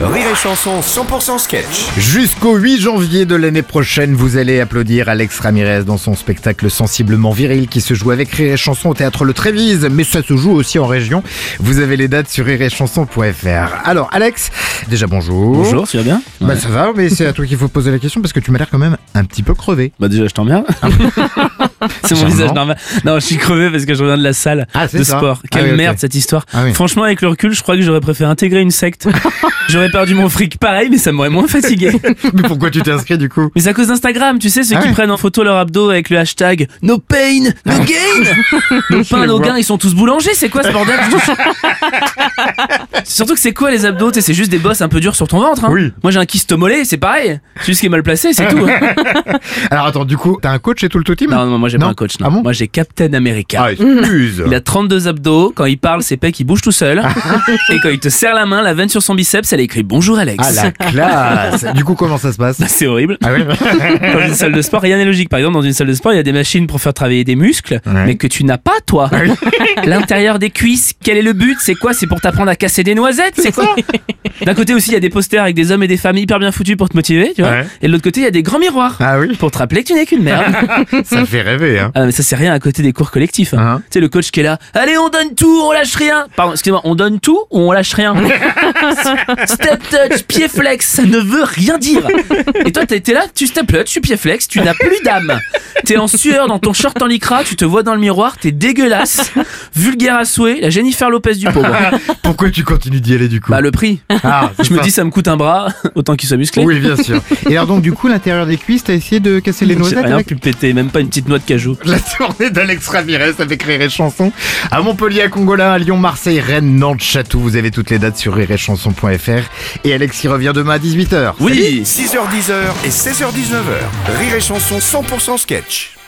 Rire et Chanson 100% sketch. Jusqu'au 8 janvier de l'année prochaine, vous allez applaudir Alex Ramirez dans son spectacle sensiblement viril qui se joue avec Rire et Chanson au théâtre Le Trévise, mais ça se joue aussi en région. Vous avez les dates sur rireetchanson.fr. Alors Alex, déjà bonjour. Bonjour, tu vas bien Bah ça va, mais c'est à toi qu'il faut poser la question parce que tu m'as l'air quand même un petit peu crevé. Bah déjà, je t'emmerde. c'est mon visage normal. Non, je suis crevé parce que je reviens de la salle Ah, de ça. sport. Ah Quelle oui, merde cette histoire. Ah oui. Franchement, avec le recul, je crois que j'aurais préféré intégrer une secte. j'aurais perdu mon fric pareil, mais ça m'aurait moins fatigué. mais pourquoi tu t'es inscrit du coup mais c'est à cause d'Instagram, tu sais, ceux Ah qui ouais. prennent en photo leur abdos avec le hashtag No pain, no gain. nos pains, nos gains, ils sont tous boulangers. C'est quoi ce bordel? Surtout que c'est quoi les abdos C'est juste des bosses un peu durs sur ton ventre. hein. Oui. Moi j'ai un kyste mollet, c'est pareil. C'est juste qui est mal placé, c'est tout. Alors attends, du coup, t'as un coach et tout le tout team? Non, non, moi j'ai pas un coach. Non. Ah bon? Moi j'ai Captain America. Ah, excuse. Il a 32 abdos, quand il parle, ses pecs ils bougent tout seuls. et quand il te serre la main, la veine sur son biceps, elle écrit Bonjour Alex. Ah la classe Du coup, comment ça se passe? C'est horrible. Ah oui Dans une salle de sport, rien n'est logique. Par exemple, dans une salle de sport, il y a des machines pour faire travailler des muscles, Ouais. mais que tu n'as pas, toi. L'intérieur des cuisses, quel est le but? C'est quoi? C'est pour t'apprendre à casser des noisettes C'est quoi D'un côté aussi, il y a des posters avec des hommes et des femmes hyper bien foutus pour te motiver, tu vois. Ouais. Et de l'autre côté, il y a des grands miroirs Ah oui pour te rappeler que tu n'es qu'une merde. Ça fait rêver, hein Ah, mais ça, c'est rien à côté des cours collectifs. hein. Hein Tu sais, le coach qui est là. Allez, on donne tout, on lâche rien. Pardon, excusez-moi, on donne tout ou on lâche rien? Step touch, pied flex, ça ne veut rien dire. Et toi, t'es là, tu step touch, tu pied flex, tu n'as plus d'âme. T'es en sueur dans ton short en lycra, tu te vois dans le miroir, t'es dégueulasse, vulgaire à souhait, la Jennifer Lopez du pauvre. Pourquoi tu continues d'y aller du coup Bah, le prix. Ah, Je me dis, ça me coûte un bras, autant qu'il soit musclé. Oui, bien sûr. Et alors donc du coup, l'intérieur des cuisses, t'as essayé de casser les J'ai noisettes rien avec pu péter, même pas une petite noix de cajou. la tournée d'Alex Ramirez avec Rire et Chanson à Montpellier, à Congola, à Lyon, Marseille, Rennes, Nantes, Château. Vous avez toutes les dates sur rireetchanson.fr et Alex y revient demain à 18h. Oui 6h10 et 16h19h. Rire et Chanson 100% sketch.